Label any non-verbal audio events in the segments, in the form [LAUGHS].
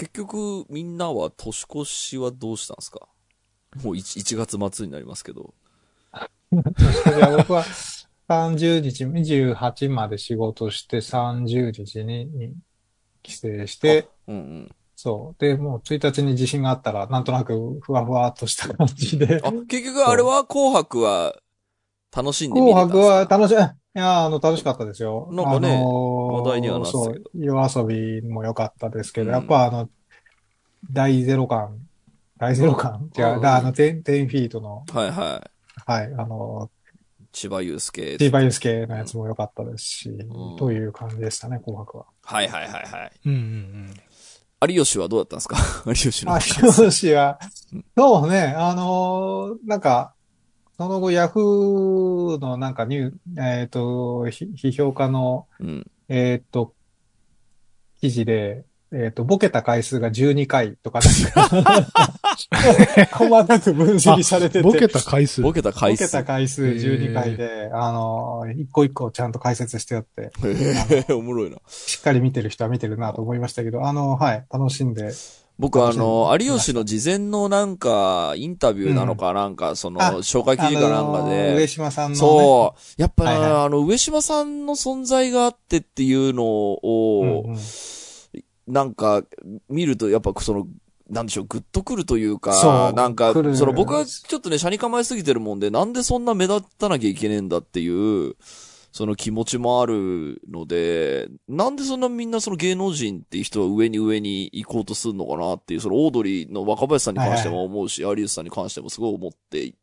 結局、みんなは年越しはどうしたんですか？もう 1, 1月末になりますけど。いや僕は30日、28まで仕事して30日にに帰省して、うんうん。そう。で、もう1日に地震があったら、なんとなくふわふわっとした感じで。あ、結局あれは紅白は楽しんで見れたん紅ですか？白は楽しい、いや、あの、楽しかったですよ。なんかねあのー話題にはなっそう、夜遊びも良かったですけど、うんやっぱあの、大ゼロ感、大ゼロ感 [LAUGHS] 違う、うんだあの、10、10フィートの、はいはい。はい、あの、千葉祐介。ティーバイユスケのやつも良かったですし、んという感じでしたね、紅白は。はいはいはいはい。うんうん有吉はどうだったんですか？[LAUGHS] 有吉の。あ、有吉は、[LAUGHS] そうね、あのーなんか、その後、ヤフーのなんかニュー、えっ、と、ひ批評家の、うん。えっ、と、記事で、えっ、と、ボケた回数が12回とか、なんか細かく分析されてて、ボケた回数？ボケた回数。ボケた回数12回で、あのー一個一個ちゃんと解説してあって、おもろいな。しっかり見てる人は見てるなと思いましたけど、あの、はい、楽しんで、僕あの、有吉の事前のなんか、インタビューなのかなんか、その、あ紹介記事かなんかあのーで、上島さんの、ね、そう。やっぱ、あの、上島さんの存在があってっていうのを、なんか、見ると、やっぱその、なんでしょう、グッとくるというかそ、う。なんかその僕はちょっとね、車に構えすぎてるもんで、なんでそんな目立たなきゃいけねえんだっていう、その気持ちもあるので、なんでそんなみんなその芸能人っていう人は上に上に行こうとするのかなっていう、そのオードリーの若林さんに関しても思うし、有吉さんに関してもすごい思って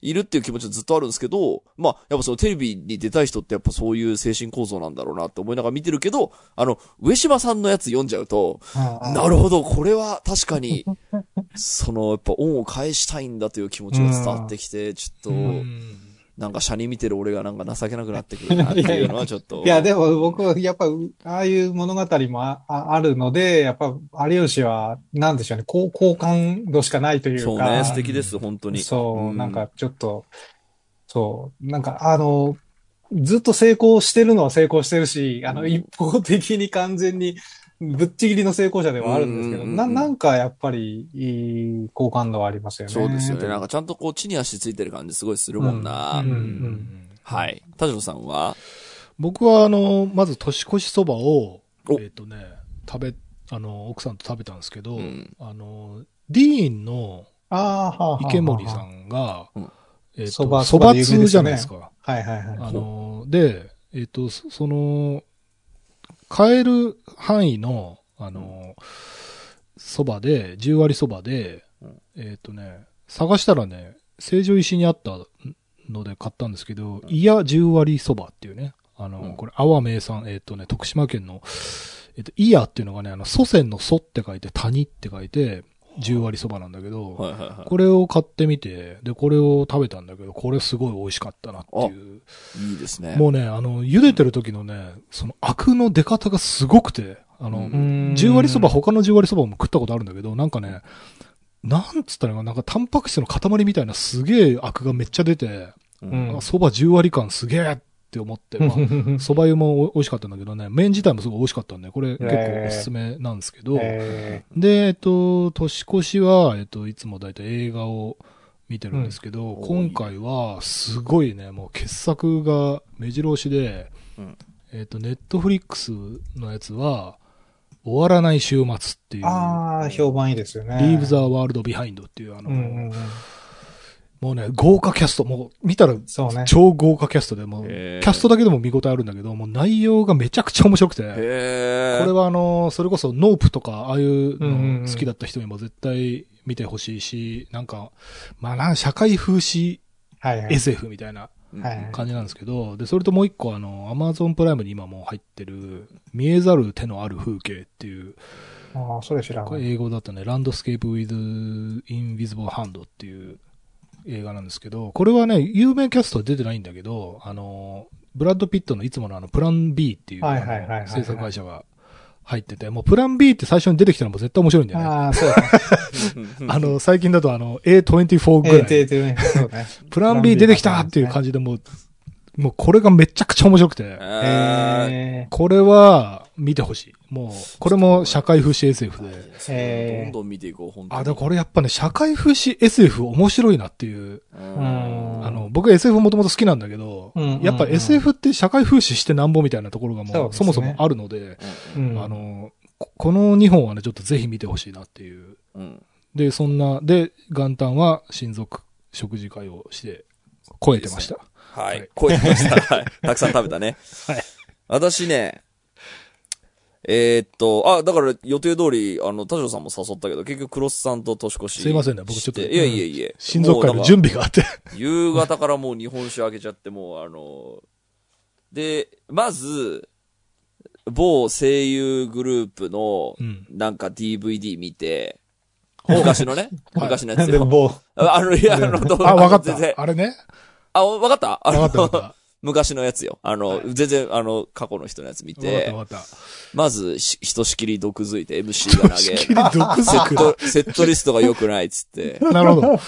いるっていう気持ちはずっとあるんですけど、まあ、やっぱそのテレビに出たい人ってやっぱそういう精神構造なんだろうなって思いながら見てるけど、あの、上島さんのやつ読んじゃうと、なるほど、これは確かに、その、やっぱ恩を返したいんだという気持ちが伝わってきて、ちょっと、うんなんか、車に見てる俺がなんか情けなくなってくるなっていうのは [LAUGHS] ちょっと。いや、でも僕はやっぱ、ああいう物語もあああるので、やっぱ、有吉は、なんでしょうね、好好感度しかないというか。そうね、素敵です、本当に。そう、んなんかちょっと、そう、なんかあの、ずっと成功してるのは成功してるし、あの、うん一方的に完全にぶっちぎりの成功者ではあるんですけど、うんうんうんな、なんかやっぱりいい好感度はありますよね。そうですよね。なんかちゃんとこう、地に足ついてる感じすごいするもんな。うんうんうんはい。田代さんは？僕は、あの、まず年越しそばを、えっ、おとね、食べ、あの、奥さんと食べたんですけど、うんあの、ディーンのああ、はあ、はあはあ池森さ。んがうん、えっそばと、そばね通じゃないですか。はいはいはい。あの、で、えっ、と、そその、買える範囲の、あの、そばで、10割そばでうん、えっ、とね、探したらね、成城石にあったので買ったんですけど、いや10割そばっていうね、あの、うん。これ、阿波名産、えっ、とね、徳島県の、えっ、と、いやっていうのがね、あの、祖先の祖って書いて、谷って書いて、10割そばなんだけど、はいはいはい。これを買ってみて、で、これを食べたんだけど、これすごい美味しかったなっていう。いいですね。もうね、あの、茹でてる時のね、そのアクの出方がすごくて、あの、うん10割そば、他の10割そばも食ったことあるんだけど、なんかね、なんつったらななんかタンパク質の塊みたいなすげえアクがめっちゃ出て、そば10割感すげえって思って、まあ、[LAUGHS] 蕎麦湯も美味しかったんだけどね、麺自体もすごい美味しかったんで、これ結構おすすめなんですけど、えで、えっと、年越しは、えっと、いつもだいたい映画を見てるんですけど、うん。今回は、すごいね、もう傑作が目白押しで、うん。えっと、 Netflix のやつは、終わらない週末っていう、ああ、評判いいですよね。Leave the World Behind っていう、あの、うんうんうん。もうね、豪華キャスト、もう見たらそうね。超豪華キャストで、もう、キャストだけでも見応えあるんだけど、もう内容がめちゃくちゃ面白くて。これはあの、それこそ NOPE とか、ああいうの好きだった人にも絶対見てほしいし、なんか、まあな、社会風刺。SF みたいな感じなんですけど、で、それともう一個あの、 Amazon Prime に今もう入ってる、見えざる手のある風景っていう、ああ、それ知らこれ。英語だとね、 Landscape with Invisible Hand っていう映画なんですけど、これはね、有名キャストは出てないんだけど、あの、ブラッド・ピットのいつものあの、プラン B っていう制作会社が入ってて、もうプラン B って最初に出てきたのも絶対面白いんだよね。ああ、そうですね。[LAUGHS] あの、最近だとあの、A24 ぐええ、らい、ててね。そうね。プラン B 出てきたっていう感じでもう、もうこれがめちゃくちゃ面白くて、ええこれは、見てほしい。もう、これも社会風刺 SF で。えーどんどん見ていこう、本当に。あ、でもこれやっぱね、社会風刺 SF 面白いなっていう。うんあの、僕 SF もともと好きなんだけど、うんうんうんやっぱ SF って社会風刺してなんぼみたいなところがもうそねそもそもあるので、うんあの、ここの2本はね、ちょっとぜひ見てほしいなっていう。うん。で、そんな、で、元旦は親族食事会をして、超えてました。ははいい。超えてました。はい。たくさん食べたね。はい。私ね、えーっと、あ、だから予定通り、あの、田代さんも誘ったけど、結局クロスさんと年越し。すいませんね僕ちょっといやいやいや。親族会の準備があって。夕方からもう日本酒開けちゃって、もうあの、で、まず、某声優グループのう、ん。なんか DVD 見て、昔のね、昔のやつで、よ。もああの、いや、あの、あ、わかった。あれね。あ、わかった？あのわかったわかった。昔のやつよ。あの、全然、あの、過去の人のやつ見て、わかった。まず、しひとしきり毒づいて MC が投仕げ、毒セッづト、セットリストが良くないっつって。く。[LAUGHS] なるほど。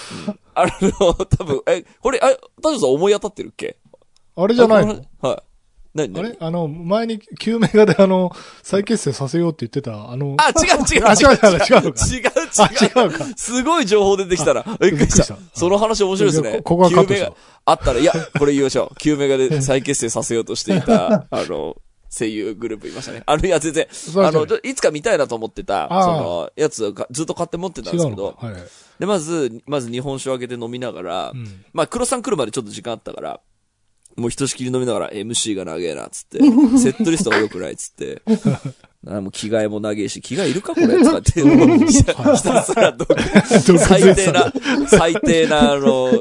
あの、多分、え、これ、あ、田代さん思い当たってるっけ？あれじゃないのはい。何あ何れ？あの、前に、旧メガであの、再結成させようって言ってた、あの、あ、違う [LAUGHS] [LAUGHS] 違う。あ違う違う違う違う違う。あ違うか？すごい情報出てきたら、びっくりしたた。その話面白いですね。ここはカあったら、いや、これ言いましょう。旧メガで再結成させようとしていた、[LAUGHS] あの、声優グループいましたね。あの、いや、全然、あの、いつか見たいなと思ってた、その、やつをかずっと買って持ってたんですけど。で、まず、まず日本酒を開けて飲みながらう、ん。まあ、黒さん来るまでちょっと時間あったから、もうひとしきり飲みながら MC が長えな、つって。[LAUGHS] セットリストが良くない、つって。[LAUGHS] あもう着替えも長えし、着替えいるかこれ [LAUGHS] とかって、もうひたひたすらど最低な、最低な、あの、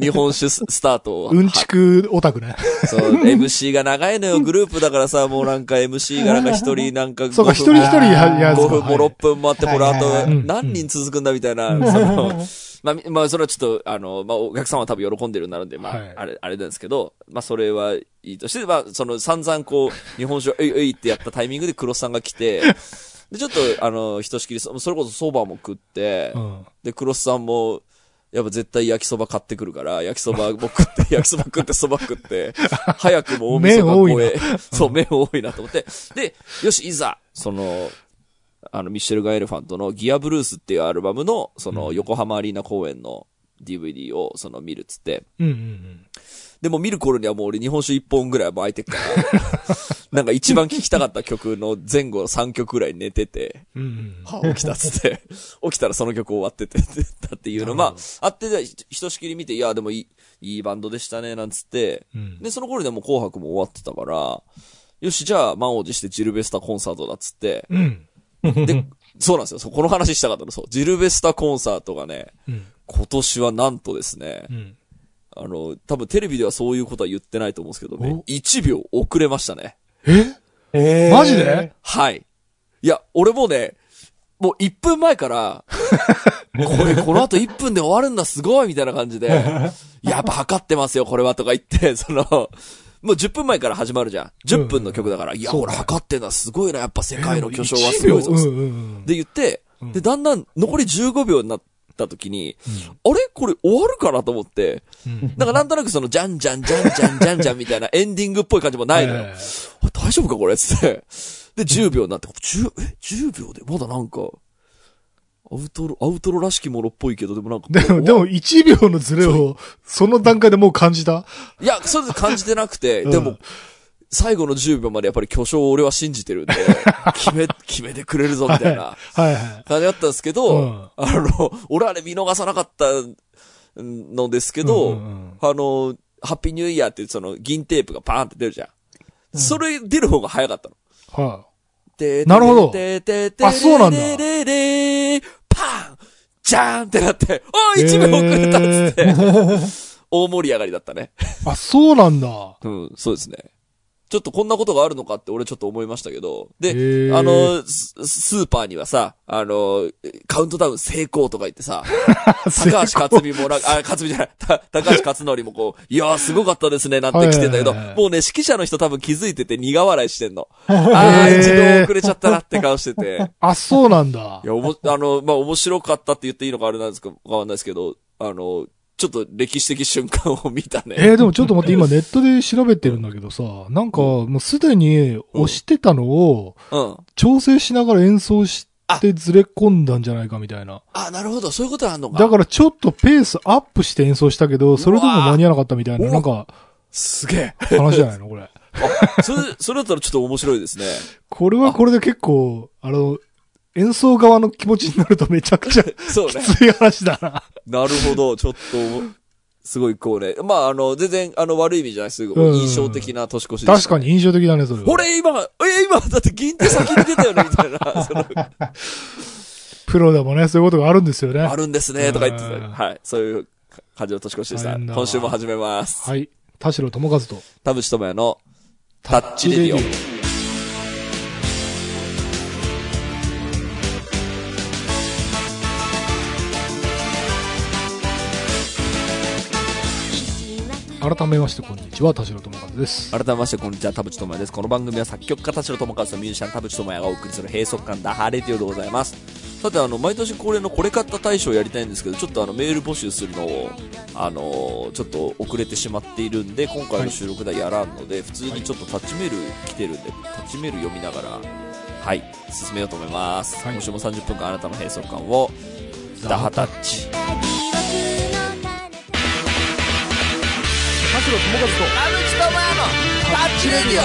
日本酒ススタートを。うんちくオタクね。そう、MC が長いのよ、グループだからさ、もうなんか MC がなんか一人なんかそうか、5一人一人ややつ5分も6分もあって、これあはいはいはいと何人続くんだみたいな、その、まあ、みまあ、それはちょっと、あの、まあ、お客さんは多分喜んでるんなるんで、まあ、はいあれ、あれなんですけど、まあ、それはいいとして、まあ、その、散々こう、日本酒を、えいえいってやったタイミングで黒さんが来て、で、ちょっと、あの、ひとしきり、そそれこそ蕎麦も食って、うん。で、黒須さんも、やっぱ絶対焼きそば買ってくるから、焼きそばも食って、[LAUGHS] 焼きそば食って、そば食って、早くも大晦日超え、[LAUGHS] そう、麺多いなと思って。で、よし、いざ、その、あの、ミッシェルガン・エレファントのギアブルースっていうアルバムの、その、横浜アリーナ公演の DVD を、その、見るっつって。うんうんでも見る頃にはもう俺日本酒一本ぐらい空いてっから、[LAUGHS] なんか一番聴きたかった曲の前後3曲ぐらい寝てて、うん。うんうん。は [LAUGHS] あ起きたっつって、起きたらその曲終わってて、[LAUGHS] だっていうの、まあ、あって、ひひとしきり見て、いや、でもいい、いいバンドでしたね、なんつって、うん。で、その頃にはもう紅白も終わってたから、よし、じゃあ、満を持してジルベスタコンサートだっつって、うん。で、[LAUGHS] そうなんですよ。そうこの話したかったの、そう。ジルベスタコンサートがね、うん。今年はなんとですねう、ん。あの、多分テレビではそういうことは言ってないと思うんですけどねお、1秒遅れましたね。え？えーマジで？はい。いや、俺もね、もう1分前から、[LAUGHS] これこの後1分で終わるんだ、すごいみたいな感じで、[LAUGHS] やっぱ測ってますよ、これはとか言って、その、もう10分前から始まるじゃん。10分の曲だから、いや、俺測ってんだ、すごいな、やっぱ世界の巨匠はすごいぞ。うんうんうん。で言って、で、だんだん残り15秒になった時に、あれ？これ終わるかなと思って、うん。なんかなんとなくその、じゃんじゃんじゃんじゃんじゃんじゃんみたいな [LAUGHS] エンディングっぽい感じもないのよ。えあ大丈夫かこれ？つって。で、10秒になって、10、え ?10 秒で？まだなんか、アウトロ、アウトロらしきものっぽいけど、でもなんか。ーでも、でも1秒のズレを、その段階でもう感じた？いや、それで感じてなくて、うんでも、最後の10秒までやっぱり巨匠を俺は信じてるんで、[LAUGHS] 決め、決めてくれるぞ、みたいなはいはい。感じだったんですけど、うんあの、俺あれ見逃さなかったのですけど、うんうんうんあの、ハッピーニューイヤーってその銀テープがバーンって出るじゃん。それ出る方が早かったの。はてなるほどあそうなんだじゃーんってなって、おー一秒遅れたっつって、[LAUGHS] 大盛り上がりだったね。い。あ、そうなんだ。うん、そうですね。ちょっとこんなことがあるのかって俺ちょっと思いましたけど。で、あの、ススーパーにはさ、あの、カウントダウン成功とか言ってさ、[LAUGHS] 高橋克実もなんか、あ、克実じゃない、た高橋克典もこう、いやーすごかったですね、なんて来てんだけど、もうね、指揮者の人多分気づいてて苦笑いしてんの。あー、一秒遅れちゃったなって顔してて。あ、そうなんだい。や、おも、あの、まあ、面白かったって言っていいのかあれなんですか、わかんないですけど、あの、ちょっと歴史的瞬間を見たね。えー、でもちょっと待って、今ネットで調べてるんだけどさ、なんか、もうすでに押してたのをうん。調整しながら演奏してずれ込んだんじゃないかみたいな。あ、なるほど。そういうことあんのか。だからちょっとペースアップして演奏したけど、それでも間に合わなかったみたいな、なんかすげえ。話じゃないのこれ。あ、[LAUGHS] それ、それだったらちょっと面白いですね。これはこれで結構、あの、演奏側の気持ちになるとめちゃくちゃ [LAUGHS] そうね。きつい話だな。なるほど。ちょっと、すごいこうね。まあ、あの、全然、あの、悪い意味じゃない。すごうんい印象的な年越しでした、確かに。印象的だね、それは。俺今、え、今、だって銀手先に出たよね、みたいな。[LAUGHS] そのプロでもね、そういうことがあるんですよね。あるんですね、とか言ってたうんはい。そういう感じの年越しでした。今週も始めます。はい。田代智和と、田淵智也のタッチレディオ。改めましてこんにちは、田代智和です。改めまして、こんにちは、田淵智也です。この番組は作曲家田代智和とミュージシャン田淵智也がお送りする閉塞感ダハレディオでございます。さて、あの、毎年恒例のこれ買った大賞をやりたいんですけど、ちょっとあの、メール募集するのを、あのーちょっと遅れてしまっているんで、今回の収録ではやらんので、普通にちょっとタッチメール来てるんで、タッチメール読みながら、はい、進めようと思います。はい今週も30分間あなたの閉塞感を、ダハタッチ。田代智和と、田淵智也のタッチレディオ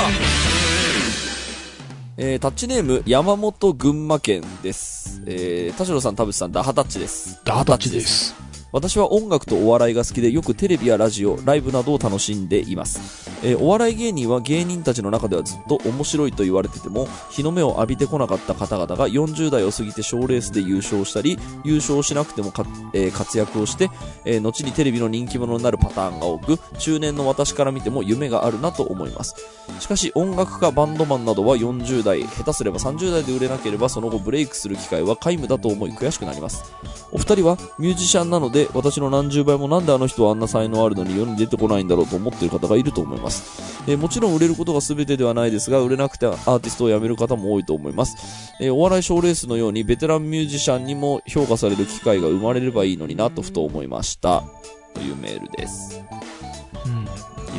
えー、タッチネーム、山本群馬県です。えー、田代さん、田淵さん、ダハタッチです。ダータッチです。私は音楽とお笑いが好きでよくテレビやラジオ、ライブなどを楽しんでいます。えーお笑い芸人は芸人たちの中ではずっと面白いと言われてても、日の目を浴びてこなかった方々が40代を過ぎて賞レースで優勝したり、優勝しなくてもか、えー活躍をして、えー後にテレビの人気者になるパターンが多く、中年の私から見ても夢があるなと思います。しかし音楽家、バンドマンなどは40代、下手すれば30代で売れなければその後ブレイクする機会は皆無だと思い悔しくなります。お二人はミュージシャンなので私の何十倍もなんであの人はあんな才能あるのに世に出てこないんだろうと思っている方がいると思います。えーもちろん売れることが全てではないですが、売れなくてアーティストを辞める方も多いと思います。えーお笑い賞レースのようにベテランミュージシャンにも評価される機会が生まれればいいのになとふと思いました。というメールです。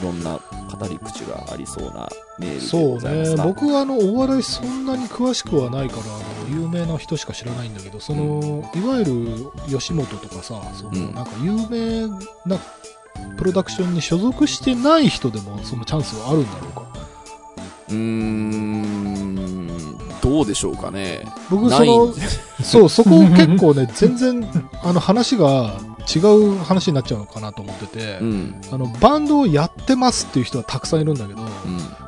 ろんな語り口がありそうなメールでそうね。ございますが。僕はあの、お笑いそんなに詳しくはないから、あの、有名な人しか知らないんだけど、その、いわゆる吉本とかさ、その、うんなんか有名なプロダクションに所属してない人でもそのチャンスはあるんだろうか。うーん、どうでしょうかね。僕、その、そう、そこ結構ね、全然、あの、話が違う話になっちゃうのかなと思ってて、うん、あの、バンドをやってますっていう人はたくさんいるんだけど、うん、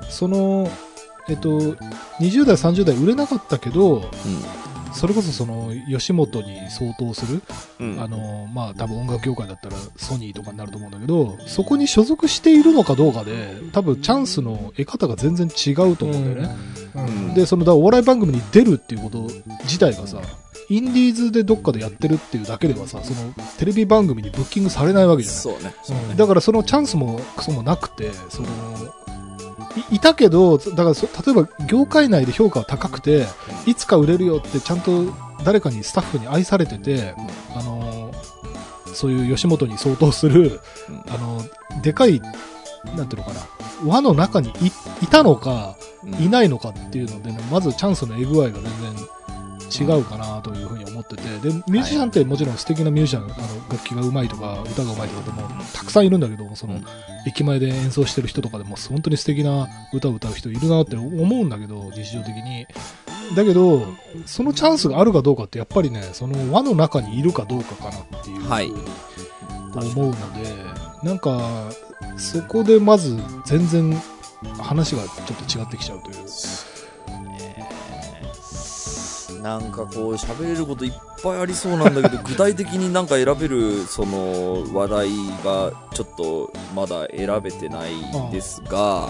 その、えっと、20代、30代売れなかったけど、それこそその、吉本に相当する、うん、あの、まあ、多分音楽業界だったらソニーとかになると思うんだけど、そこに所属しているのかどうかで、多分チャンスの得方が全然違うと思うんだよね。うん。で、その、だからお笑い番組に出るっていうこと自体がさ、インディーズでどっかでやってるっていうだけではさ、その、テレビ番組にブッキングされないわけじゃない。そうね。そうね。だからそのチャンスもクソもなくて、その、いいたけど、だからそ例えば業界内で評価は高くて、いつか売れるよってちゃんと誰かにスタッフに愛されてて、あの、そういう吉本に相当する、うんあの、でかい、なんていうのかな、輪の中にいいたのか、うんいないのかっていうのでね、まずチャンスのえ具合が全然違うかなというふうに思ってて、で、ミュージシャンってもちろん素敵なミュージシャン、あの、楽器が上手いとか、歌が上手いとかでもたくさんいるんだけど、その、うん駅前で演奏してる人とかでも本当に素敵な歌を歌う人いるなって思うんだけど、日常的に。だけど、そのチャンスがあるかどうかってやっぱりね、その輪の中にいるかどうかかなっていうはいに思うので、なんか、そこでまず全然話がちょっと違ってきちゃうという。なんかこう喋れることいっぱいありそうなんだけど具体的になんか選べるその話題がちょっとまだ選べてないですが、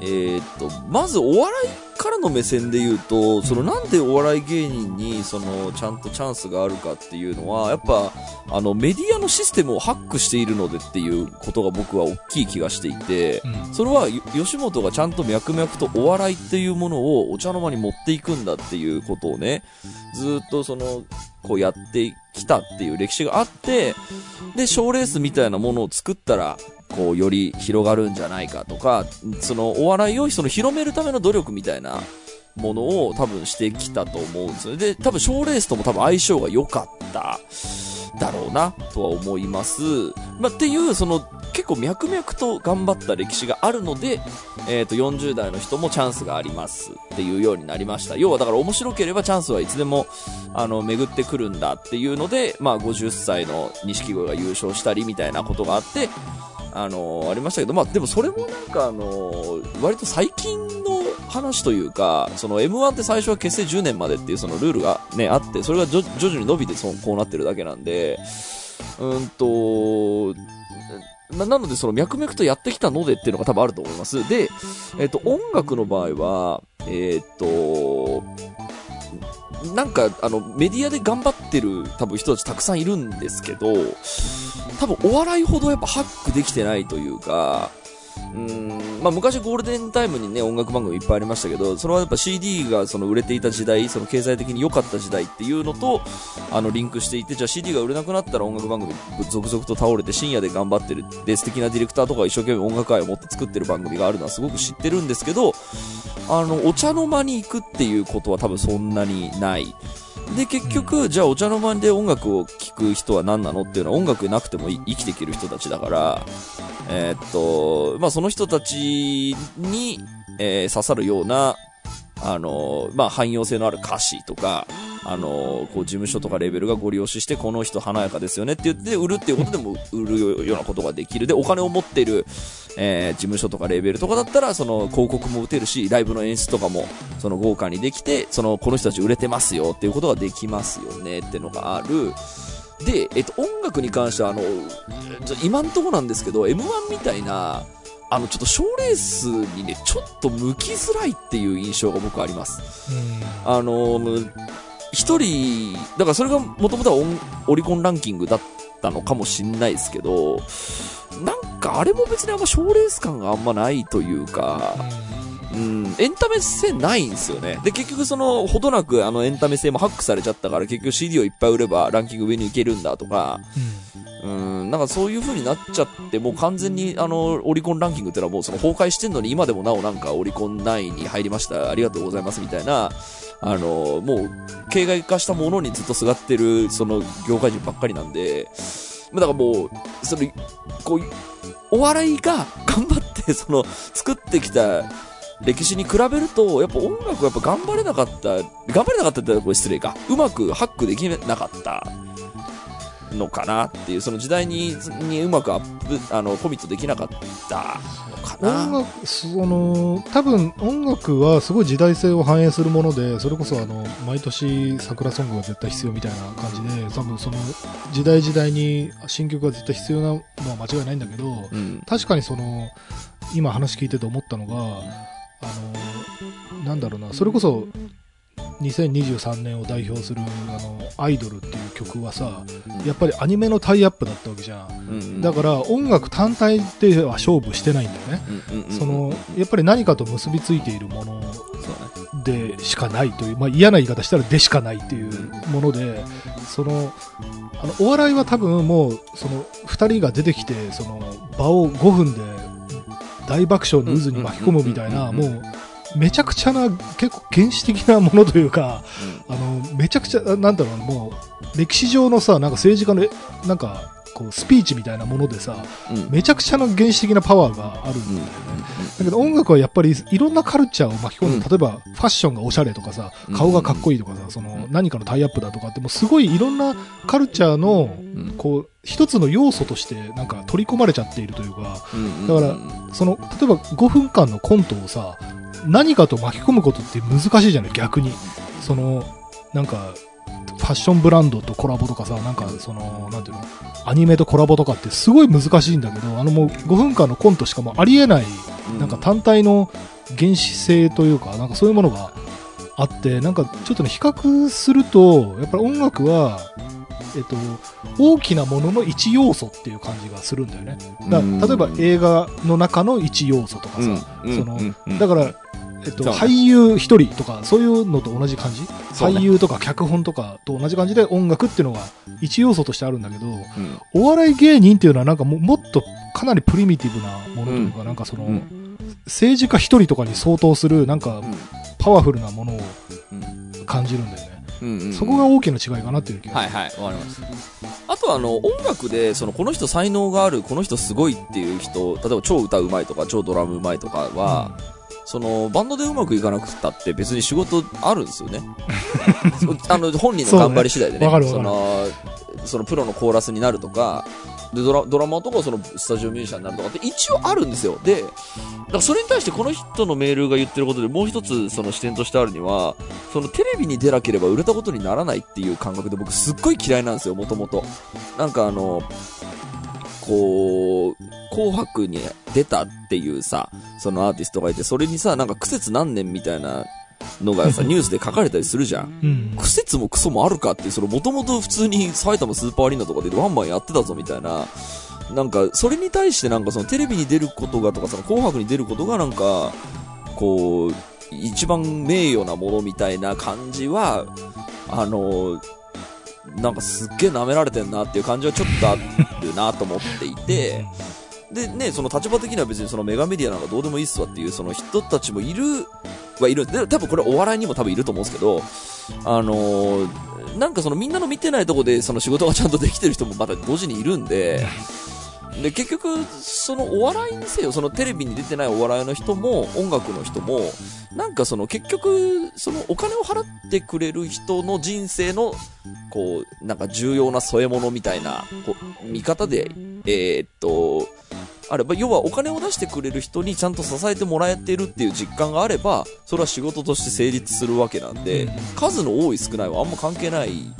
えーっとまずお笑いからの目線で言うとそのなんでお笑い芸人にそのちゃんとチャンスがあるかっていうのはやっぱあのメディアのシステムをハックしているのでっていうことが僕は大きい気がしていて、うん。それはよ吉本がちゃんと脈々とお笑いっていうものをお茶の間に持っていくんだっていうことをね、ずーっとその、こうやってきたっていう歴史があって、で、賞レースみたいなものを作ったら、こう、より広がるんじゃないかとか、その、お笑いをその広めるための努力みたいなものを多分してきたと思うんですよね。で、多分賞レースとも多分相性が良かっただろうな、とは思います。まあ、っていう、その、結構脈々と頑張った歴史があるので、えっ、と、40代の人もチャンスがありますっていうようになりました。要はだから面白ければチャンスはいつでも、あの、巡ってくるんだっていうので、まあ、50歳の錦鯉が優勝したりみたいなことがあって、あのありましたけど、まあ、でもそれもなんかあの割と最近の話というか、その M1 って最初は結成10年までっていうそのルールがね、あって、それが徐々に伸びてそうこうなってるだけなんで、うんと、まあ、なのでその脈々とやってきたのでっていうのが多分あると思います。で、えっ、と、音楽の場合は、えっ、と、なんか、あの、メディアで頑張ってる多分人たちたくさんいるんですけど、多分お笑いほどやっぱハックできてないというか、うーん、まあ昔ゴールデンタイムにね、音楽番組いっぱいありましたけど、それはやっぱ CD がその売れていた時代、その経済的に良かった時代っていうのと、あの、リンクしていて、じゃあ CD が売れなくなったら音楽番組続々と倒れて深夜で頑張ってる、で、素敵なディレクターとか一生懸命音楽愛を持って作ってる番組があるのはすごく知ってるんですけど、あの、お茶の間に行くっていうことは多分そんなにない。で、結局、じゃあお茶の間で音楽を聴く人は何なのっていうのは音楽なくてもい生きていける人たちだから、えーっと、まあ、その人たちに、えー刺さるような、あの、まあ、汎用性のある歌詞とか、あの、こう、事務所とかレベルがご利用しして、この人華やかですよねって言って、売るっていうことでも売るようなことができる。で、お金を持ってる、えー事務所とかレベルとかだったら、その、広告も打てるし、ライブの演出とかも、その、豪華にできて、その、この人たち売れてますよっていうことができますよねっていうのがある。で、えっと、音楽に関しては、あの、今んとこなんですけど、M1 みたいな、あの、ちょっと賞レースにね、ちょっと向きづらいっていう印象が僕あります。あの、む一人、だからそれがもともとはオリコンランキングだったのかもしんないですけど、なんかあれも別にあんま賞レース感があんまないというか、うん、エンタメ性ないんですよね。で、結局その、ほどなくあのエンタメ性もハックされちゃったから、結局 CD をいっぱい売ればランキング上に行けるんだとか、うん、なんかそういう風になっちゃって、もう完全にあの、オリコンランキングってのはもうその崩壊してんのに今でもなおなんかオリコン9位に入りました、ありがとうございますみたいな、あの、もう、形骸化したものにずっとすがってる、その、業界人ばっかりなんで、だからもう、その、こう、お笑いが頑張って、その、作ってきた歴史に比べると、やっぱ音楽はやっぱ頑張れなかった、頑張れなかったってこれ失礼か。うまくハックできなかったのかなっていう、その時代ににうまくアップ、あの、コミットできなかったかな。音楽、その、多分音楽はすごい時代性を反映するもので、それこそあの、毎年桜ソングが絶対必要みたいな感じで、多分その、時代時代に新曲が絶対必要なのは間違いないんだけど、うん。確かにその、今話聞いてて思ったのが、あの、なんだろうな、それこそ、2023年を代表する、あの、アイドルっていう曲はさ、やっぱりアニメのタイアップだったわけじゃん。うんだから音楽単体では勝負してないんだよね。うんうんうんその、やっぱり何かと結びついているものでしかないという、まあ嫌な言い方したらでしかないっていうもので、その、あの、お笑いは多分もう、その、二人が出てきて、その、場を5分で大爆笑の渦に巻き込むみたいな、うん。もう、めちゃくちゃな、結構原始的なものというか、あの、めちゃくちゃ、なんだろうな、もう、歴史上のさ、なんか政治家の、えなんか、こう、スピーチみたいなものでさ、うん。うんめちゃくちゃな原始的なパワーがあるんだよね。だけど音楽はやっぱりいろんなカルチャーを巻き込んで、うん。例えばファッションがおしゃれとかさうん、顔がかっこいいとかさ、その何かのタイアップだとかってもうすごいいろんなカルチャーのうん。こう一つの要素としてなんか取り込まれちゃっているというか、うんだからその例えば5分間のコントをさ、何かと巻き込むことって難しいじゃない逆に。そのなんかファッションブランドとコラボとかさ、なんかその、なんていうの、アニメとコラボとかってすごい難しいんだけど、あのもう5分間のコントしかもうありえないなんか単体の原始性というか、なんかそういうものがあって、なんかちょっとね、比較すると、やっぱり音楽は、えっと、大きなものの一要素っていう感じがするんだよね。だうん。例えば映画の中の一要素とかさ、そのだから、えっと、俳優一人とか、そういうのと同じ感じ、ね。俳優とか脚本とかと同じ感じで音楽っていうのが一要素としてあるんだけど、うん。お笑い芸人っていうのはなんかももっとかなりプリミティブなものというか、なんかその、うん。政治家一人とかに相当するなんかうん。パワフルなものをうん感じるんだよね。うん。うん。そこが大きな違いかなっていう気がはいはい、わかります。あとはあの、音楽で、その、この人才能がある、この人すごいっていう人、例えば超歌うまいとか、超ドラムうまいとかは、その、バンドでうまくいかなくたって別に仕事あるんですよね。[LAUGHS] あの、本人の頑張り次第でね。そうねの、そのプロのコーラスになるとか、でドラドラマーとかそのスタジオミュージシャンになるとかって一応あるんですよ。で、だからそれに対してこの人のメールが言ってることでもう一つその視点としてあるには、そのテレビに出なければ売れたことにならないっていう感覚で僕すっごい嫌いなんですよ、もともと。なんかあの、こう、紅白に出たっていうさ、そのアーティストがいて、それにさ、なんか苦節何年みたいなのがさ、[LAUGHS] ニュースで書かれたりするじゃん。うん。苦節もクソもあるかっていう、そのもともと普通に埼玉スーパーアリーナとかでワンマンやってたぞみたいな、なんか、それに対してなんかそのテレビに出ることがとか、その紅白に出ることがなんか、こう、一番名誉なものみたいな感じは、あの、なんかすっげえ舐められてんなっていう感じはちょっとあなと思っていて、でね、その立場的には別にそのメガメディアなんかどうでもいいっすわっていうその人たちもいるはいる。で、多分これお笑いにも多分いると思うんですけど、あのーなんかそのみんなの見てないとこでその仕事がちゃんとできてる人もまだ同時にいるんで、で、結局、そのお笑いにせよ、そのテレビに出てないお笑いの人も、音楽の人も、なんかその結局、そのお金を払ってくれる人の人生の、こう、なんか重要な添え物みたいな、こう、見方で、えーっと、あれば、要はお金を出してくれる人にちゃんと支えてもらえてるっていう実感があれば、それは仕事として成立するわけなんで、うん。数の多い少ないはあんま関係ない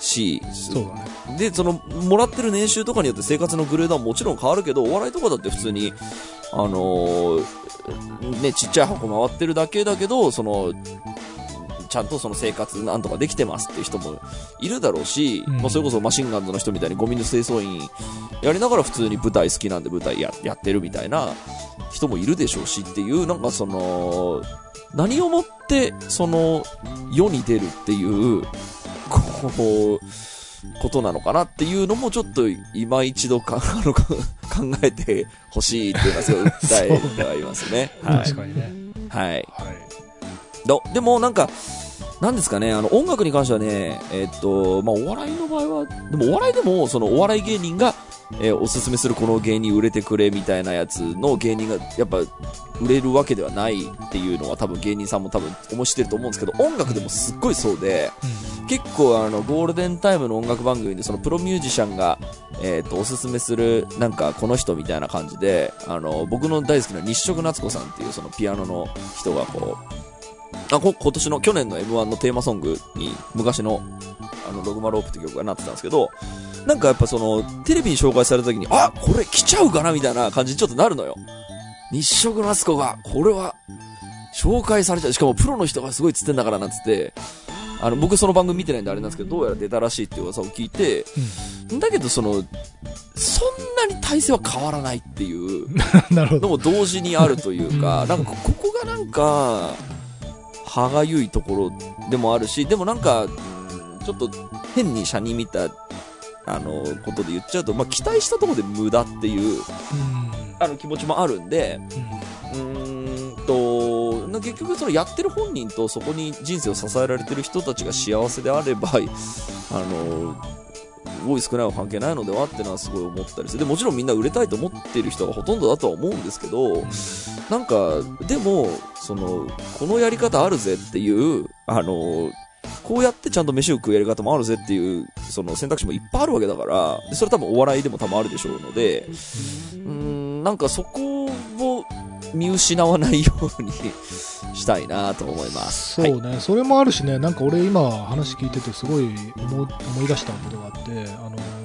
し、そうだね。で、その、もらってる年収とかによって生活のグレードはもちろん変わるけど、お笑いとかだって普通に、あのーね、ちっちゃい箱回ってるだけだけど、その、ちゃんとその生活なんとかできてますっていう人もいるだろうし、うんまあそれこそマシンガンズの人みたいにゴミの清掃員やりながら普通に舞台好きなんで舞台ややってるみたいな人もいるでしょうしっていう、なんかその、何をもってその世に出るっていう、こう、ことなのかなっていうのもちょっと今一度かあのか [LAUGHS] 考えてほしいっていうのはすごい訴えてはいますね。はい確。かにね。はい。はい。どでもなんか、なんですかね、あの音楽に関してはね、えっと、まあ、お笑いの場合は、でもお笑いでも、そのお笑い芸人が、えーおすすめするこの芸人売れてくれみたいなやつの芸人がやっぱ売れるわけではないっていうのは多分芸人さんも多分思い知ってると思うんですけど、音楽でもすっごいそうで、結構あのゴールデンタイムの音楽番組でそのプロミュージシャンが、えー、とおすすめするなんかこの人みたいな感じであの僕の大好きな日食夏子さんっていうそのピアノの人がこうあこ今年の去年の M1 のテーマソングに昔のあのログマロープって曲がなってたんですけどなんかやっぱそのテレビに紹介された時にあこれ来ちゃうかなみたいな感じにちょっとなるのよ。日食夏子がこれは紹介されちゃう。しかもプロの人がすごいっつってんだからなんつって。あの、僕その番組見てないんであれなんですけど、どうやら出たらしいっていう噂を聞いて、だけどその、そんなに体制は変わらないっていう。[LAUGHS] なるほど。のも同時にあるというか、う [LAUGHS] んなんかこここがなんか、歯がゆいところでもあるし、でもなんか、うんちょっと変に車に見た、あの、ことで言っちゃうと、まあ、期待したところで無駄っていう、うんあの気持ちもあるんで、うんんと、な結局そのやってる本人とそこに人生を支えられてる人たちが幸せであれば、あの、多い少ないは関係ないのではってのはすごい思ったりする。で、もちろんみんな売れたいと思ってる人がほとんどだとは思うんですけど、なんか、でも、その、このやり方あるぜっていう、あの、こうやってちゃんと飯を食える方もあるぜっていう、その選択肢もいっぱいあるわけだから、それ多分お笑いでも多分あるでしょうので、うん、なんかそこを見失わないようにしたいなと思います。そうね、それもあるしね、なんか俺今話聞いててすごい思い思い出したことがあって、あのー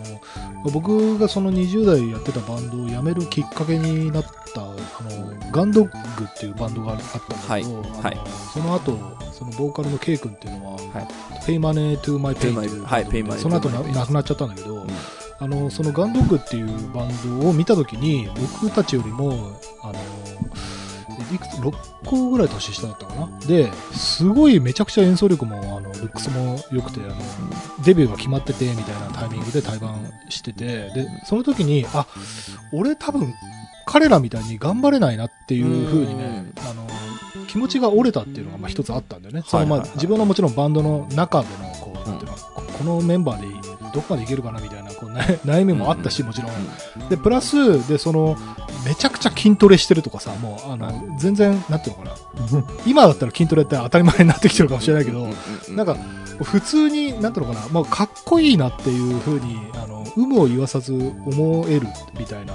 僕がその20代やってたバンドを辞めるきっかけになった、あのーガンドッグっていうバンドがあったんだけど、はい。あのーはい。その後、そのボーカルの K 君っていうのは、はい。Pay Money to My Pain っていうはいその後な亡くなっちゃったんだけど、ん。あのそのガンドッグっていうバンドを見たときに僕たちよりもあのいくつ、6個ぐらい年下だったかな？で、すごいめちゃくちゃ演奏力も、あの、ルックスも良くて、あの、デビューが決まってて、みたいなタイミングで対バンしてて、で、その時に、あ、俺多分、彼らみたいに頑張れないなっていう風にね、あの、気持ちが折れたっていうのが、まあ一つあったんだよね。その、ま自分のもちろんバンドの中での、こう、なんていうの、ここのメンバーでどこまでいけるかなみたいな、こう、悩悩みもあったし、もちろん。で、プラス、で、その、めちゃくちゃ筋トレしてるとかさ、もう、あの、全然、なんていうのかな。[LAUGHS] 今だったら筋トレって当たり前になってきてるかもしれないけど、なんか、普通に、なんていうのかな、まあ、かっこいいなっていう風に、あの、有無を言わさず思えるみたいな。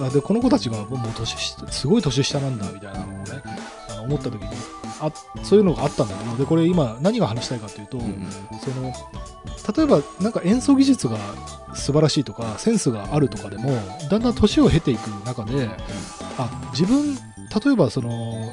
あで、この子たちがもう年下、すごい年下なんだ、みたいなのをね、思った時に、あ、そういうのがあったんだけど、で、これ今何が話したいかというと、その、例えばなんか演奏技術が素晴らしいとか、センスがあるとかでも、だんだん年を経ていく中で、あ、自分、例えばその、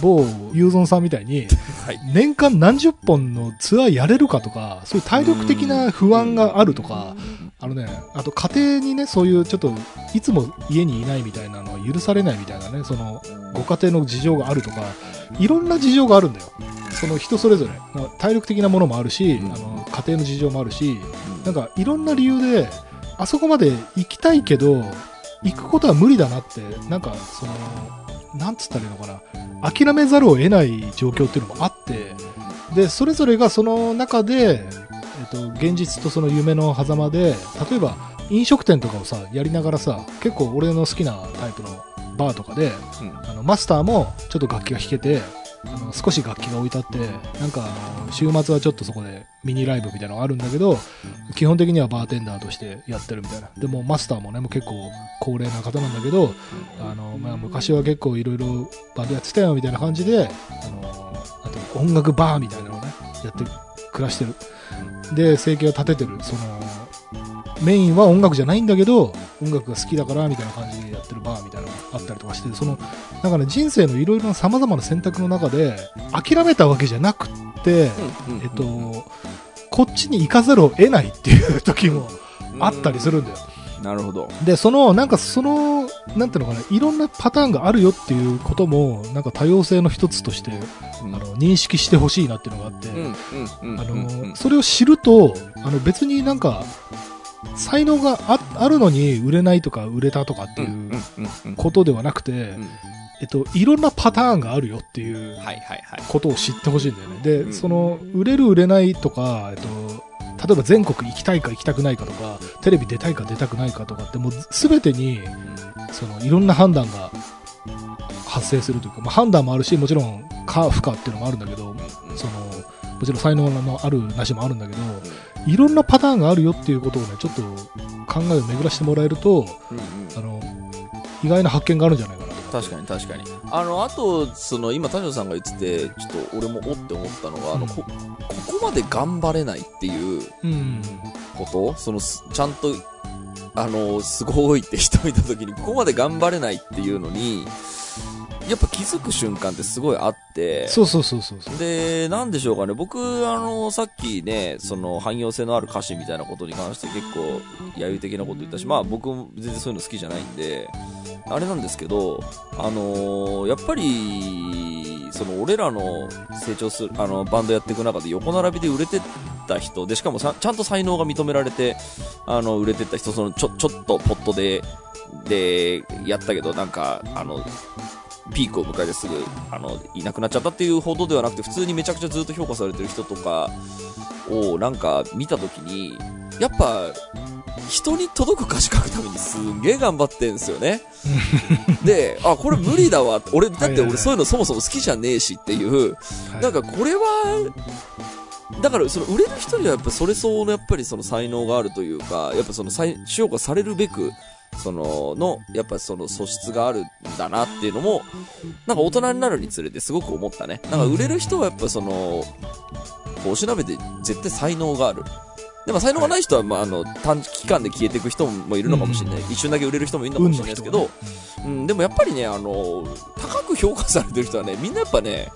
某ユーゾンさんみたいに、はい。年間何十本のツアーやれるかとか、そういう体力的な不安があるとか、あのね、あと家庭にね、そういうちょっと、いつも家にいないみたいなのは許されないみたいなね、その、ご家庭の事情があるとか、いろんな事情があるんだよ。その人それぞれ。まあ体力的なものもあるし、うん。あの、家庭の事情もあるし、なんかいろんな理由で、あそこまで行きたいけど、行くことは無理だなって、なんか、その、なんつったらいいのかな、諦めざるを得ない状況っていうのもあって、で、それぞれがその中で、えっと、現実とその夢の狭間で、例えば飲食店とかをさ、やりながらさ、結構俺の好きなタイプのバーとかで、うんあの、マスターもちょっと楽器が弾けて、あの、少し楽器が置いてあって、なんか週末はちょっとそこでミニライブみたいなのがあるんだけど、基本的にはバーテンダーとしてやってるみたいな。でもマスターもね、もう結構高齢な方なんだけど、あの、まあ、昔は結構いろいろバンドやってたよみたいな感じで、あの、あと音楽バーみたいなのをね、やって暮らしてる。で、生計を立ててる。その、メインは音楽じゃないんだけど、音楽が好きだからみたいな感じでやってるバーみあったりとかして、その、なんかね、人生のいろいろな様々な選択の中で、諦めたわけじゃなくって、えっと、こっちに行かざるを得ないっていう時もあったりするんだよ。なるほど。で、その、なんかその、なんていうのかな、いろんなパターンがあるよっていうことも、なんか多様性の一つとして、あの、認識してほしいなっていうのがあって、あの、それを知ると、あの、別になんか、才能がああるのに売れないとか売れたとかっていうことではなくて、えっと、いろんなパターンがあるよっていう。ことを知ってほしいんだよね。で、うん。その、売れる売れないとか、えっと、例えば全国行きたいか行きたくないかとか、テレビ出たいか出たくないかとかって、もうすべてに、その、いろんな判断が発生するというか、まあ、判断もあるし、もちろん、か、不可っていうのもあるんだけど、その、もちろん才能のあるなしもあるんだけど、いろんなパターンがあるよっていうことをね、ちょっと考えを巡らしてもらえると、あの、意外な発見があるんじゃないかな。確かに確かに。あの、あと、その、今、田代さんが言ってて、ちょっと俺もおって思ったのが、あの、うんこ、ここまで頑張れないっていううん。こと？その、すちゃんと、あの、すごいって人見た時に、ここまで頑張れないっていうのに、やっぱ気づく瞬間ってすごいあって、そうそうそうそう。で、なんでしょうかね。僕、あの、さっきね、その、汎用性のある歌詞みたいなことに関して結構、揶揄的なこと言ったし、まあ僕も全然そういうの好きじゃないんで、あれなんですけど、あのやっぱり、その、俺らの成長する、あの、バンドやっていく中で横並びで売れてった人、で、しかもさちゃんと才能が認められて、あの、売れてった人、その、ちょ、ちょっとポットで、で、やったけど、なんか、あの、ピークを迎えてすぐ、あの、いなくなっちゃったっていうほどではなくて、普通にめちゃくちゃずっと評価されてる人とかを、なんか見たときに、やっぱ、人に届く歌詞書くためにすんげえ頑張ってんすよね。[LAUGHS] で、あ、これ無理だわ。俺、だって俺そういうのそもそも好きじゃねえしっていう、はいなんかこれは、だからその売れる人にはやっぱそれ相応のやっぱりその才能があるというか、やっぱその才評価されるべく、その、の、やっぱその素質があるんだなっていうのも、なんか大人になるにつれてすごく思ったね。なんか売れる人はやっぱその、こうおしなべて絶対才能がある。でも才能がない人は、まあ、あの、短期間で消えていく人もいるのかもしれない。一瞬だけ売れる人もいるのかもしれないですけど、うん、でもやっぱりね、あの、高く評価されてる人はね、みんなやっぱね、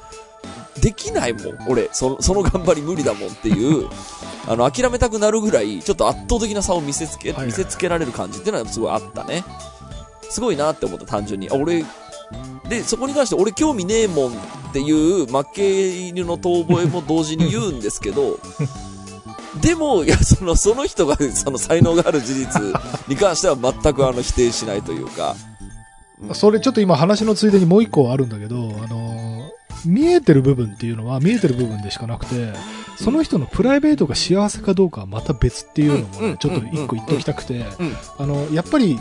できないもん。俺、その、その頑張り無理だもんっていう、[LAUGHS] あの、諦めたくなるぐらい、ちょっと圧倒的な差を見せつけ、見せつけられる感じっていうのはすごいあったね。すごいなって思った、単純に。あ、俺、で、そこに関して俺興味ねえもんっていう負け犬の遠吠えも同時に言うんですけど、[LAUGHS] でも、いや、その、その人が、その才能がある事実 [LAUGHS] に関しては全くあの否定しないというか、それちょっと今話のついでにもう一個あるんだけど、あのー見えてる部分っていうのは見えてる部分でしかなくて、その人のプライベートが幸せかどうかはまた別っていうのもうん。ね、ちょっと一個言っておきたくて、うん。あの、やっぱり、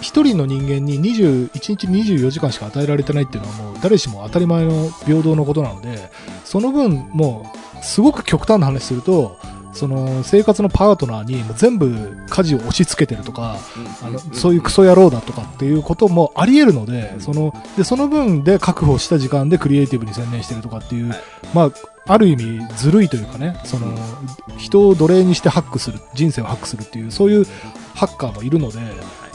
一人の人間に21日24時間しか与えられてないっていうのはもう誰しも当たり前の平等のことなので、その分もう、すごく極端な話すると、その生活のパートナーに全部家事を押し付けてるとか、あの、そういうクソ野郎だとかっていうこともあり得るので、その、で、その分で確保した時間でクリエイティブに専念してるとかっていう、はい。まあ、ある意味ずるいというかね、その、人を奴隷にしてハックする、人生をハックするっていう、そういうハッカーもいるので、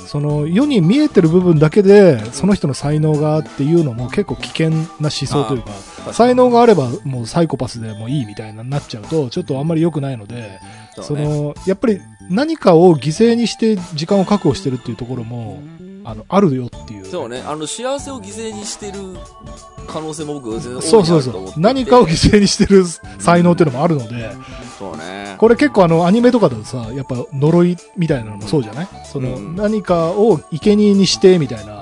その、世に見えてる部分だけで、その人の才能がっていうのも結構危険な思想というか、才能があればもうサイコパスでもいいみたいなになっちゃうと、ちょっとあんまり良くないので、その、やっぱり何かを犠牲にして時間を確保してるっていうところも、あの、あるよっていう。そうね、あの、幸せを犠牲にしてる可能性も僕全然そうそうそう。何かを犠牲にしてる才能っていうのもあるので、そうね。これ結構あの、アニメとかだとさ、やっぱ呪いみたいなのもそうじゃない？その、うん何かを生贄にしてみたいな。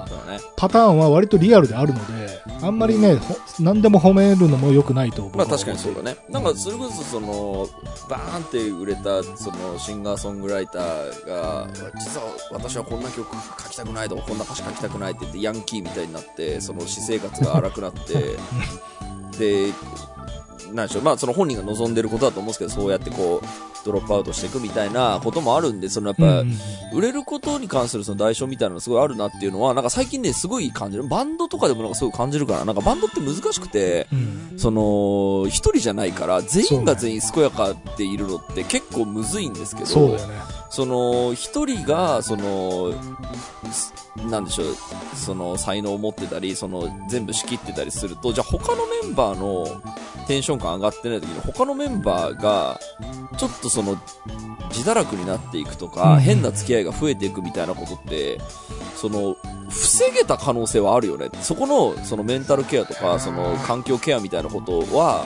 パターンは割とリアルであるので、あんまりね、ほ何でも褒めるのも良くないと僕まあ確かにそうだね。なんかそれこそその、バーンって売れたそのシンガーソングライターが、実は私はこんな曲書きたくないとか、こんな歌詞書きたくないって言ってヤンキーみたいになって、その私生活が荒くなって、[LAUGHS] で、なんでしょう、まあその本人が望んでることだと思うんですけど、そうやってこう、ドロップアウトしていくみたいなこともあるんで、そのやっぱ、売れることに関するその代償みたいなのがすごいあるなっていうのは、なんか最近ね、すごい感じる。バンドとかでもなんかすごい感じるから、なんかバンドって難しくて、うん。その、一人じゃないから、全員が全員健やかでいるのって結構むずいんですけど、その、一人が、その、すなんでしょう、その、才能を持ってたり、その、全部仕切ってたりすると、じゃあ他のメンバーのテンション感上がってない時に、他のメンバーが、ちょっとその、自堕落になっていくとか、うん変な付き合いが増えていくみたいなことって、その、防げた可能性はあるよね。そこの、そのメンタルケアとか、その環境ケアみたいなことは、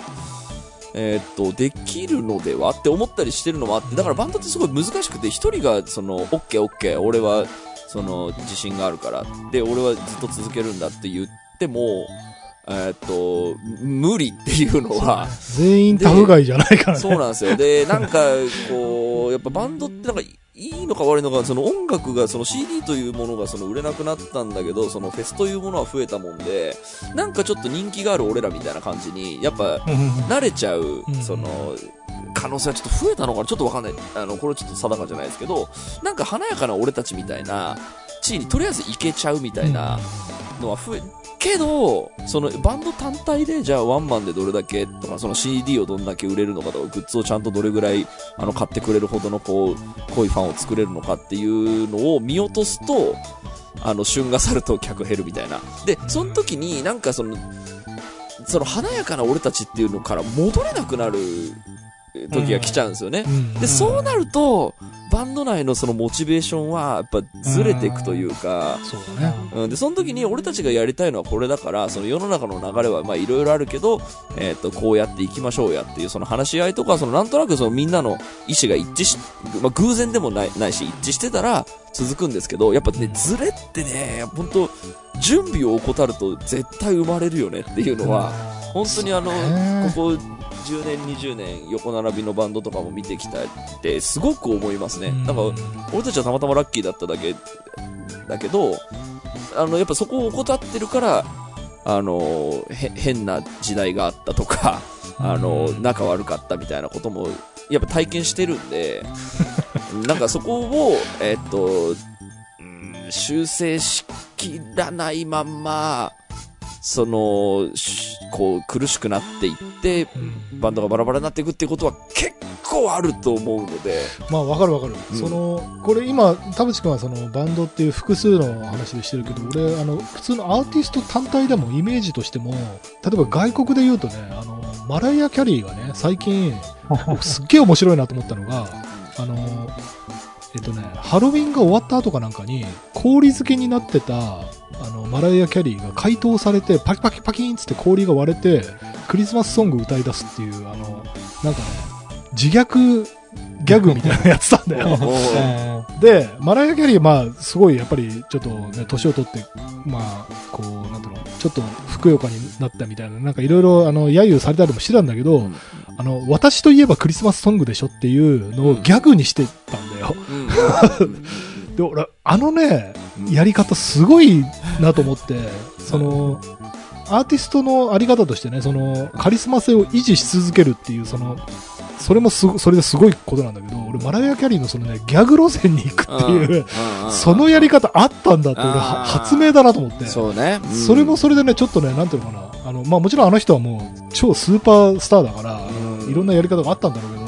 えーっと、できるのではって思ったりしてるのもあって、だからバンドってすごい難しくて、一人が、その、オッケーオッケー、俺は、その、自信があるから、で、俺はずっと続けるんだって言っても、えーっと、無理っていうのは、全員タフガイじゃないからね。そうなんですよ。で、なんか、こう、やっぱバンドってなんか、いいのか悪いのか、その音楽が、その CD というものがその売れなくなったんだけど、そのフェスというものは増えたもんで、なんかちょっと人気がある俺らみたいな感じに、やっぱ、慣れちゃううん、その、可能性はちょっと増えたのかな？ちょっとわかんない。あの、これはちょっと定かじゃないですけど、なんか華やかな俺たちみたいな、地位にとりあえず行けちゃうみたいなのは増え、けど、そのバンド単体で、じゃあワンマンでどれだけとか、その CD をどんだけ売れるのかとか、グッズをちゃんとどれぐらい、あの、買ってくれるほどの、こう、濃いファンを作れるのかっていうのを見落とすと、あの、旬が去ると客減るみたいな。で、その時になんかその、その華やかな俺たちっていうのから戻れなくなる時が来ちゃうんですよね。うんで、そうなると、バンド内のそのモチベーションは、やっぱずれていくというか、そうだね。うん、で、その時に俺たちがやりたいのはこれだから、その世の中の流れはまあいろいろあるけど、えっ、と、こうやっていきましょうやっていうその話し合いとか、そのなんとなくそのみんなの意思が一致し、まあ偶然でもないないし、一致してたら続くんですけど、やっぱね、ズレってね、本当準備を怠ると絶対生まれるよねっていうのは、本当にあの、ね。ここ10年、20年横並びのバンドとかも見てきたってすごく思いますね。なんか、俺たちはたまたまラッキーだっただけだけど、あの、やっぱそこを怠ってるから、あの、へ、変な時代があったとか、あの、仲悪かったみたいなことも、やっぱ体験してるんで、[LAUGHS] なんかそこを、えっと、うん修正しきらないまんま、その、しこう、苦しくなっていって、バンドがバラバラになっていくっていうことは結構あると思うので、まあわかるわかる、うん。そのこれ今田淵君はそのバンドっていう複数の話でしてるけど俺あの普通のアーティスト単体でもイメージとしても例えば外国で言うとねあのマライア・キャリーがね最近僕 [LAUGHS] すっげえ面白いなと思ったのがあのえっとねハロウィンが終わった後かなんかに氷漬けになってたあのマライア・キャリーが解凍されて、パキパキパキンつって氷が割れて、クリスマスソング歌い出すっていう、あの、なんかね、自虐ギャグみたいなのやってたんだよ。[LAUGHS] で、マライア・キャリー、まあ、すごい、やっぱり、ちょっとね、年を取って、まあ、こう、なんていうの、ちょっと、ふくよかになったみたいな、なんかいろいろ、あの、揶揄されたりもしてたんだけど、うん。あの、私といえばクリスマスソングでしょっていうのをギャグにしてたんだよ。うん [LAUGHS] で、俺、あのね、うん。やり方すごいなと思って、その、アーティストのあり方としてね、その、カリスマ性を維持し続けるっていう、その、それもすご、それですごいことなんだけど、俺、マライア・キャリーのそのね、ギャグ路線に行くっていう、そのやり方あったんだって、俺、発明だなと思って。そうね。うん。それもそれでね、ちょっとね、なんていうのかな。あの、まあもちろんあの人はもう、超スーパースターだから、うん。いろんなやり方があったんだろうけど、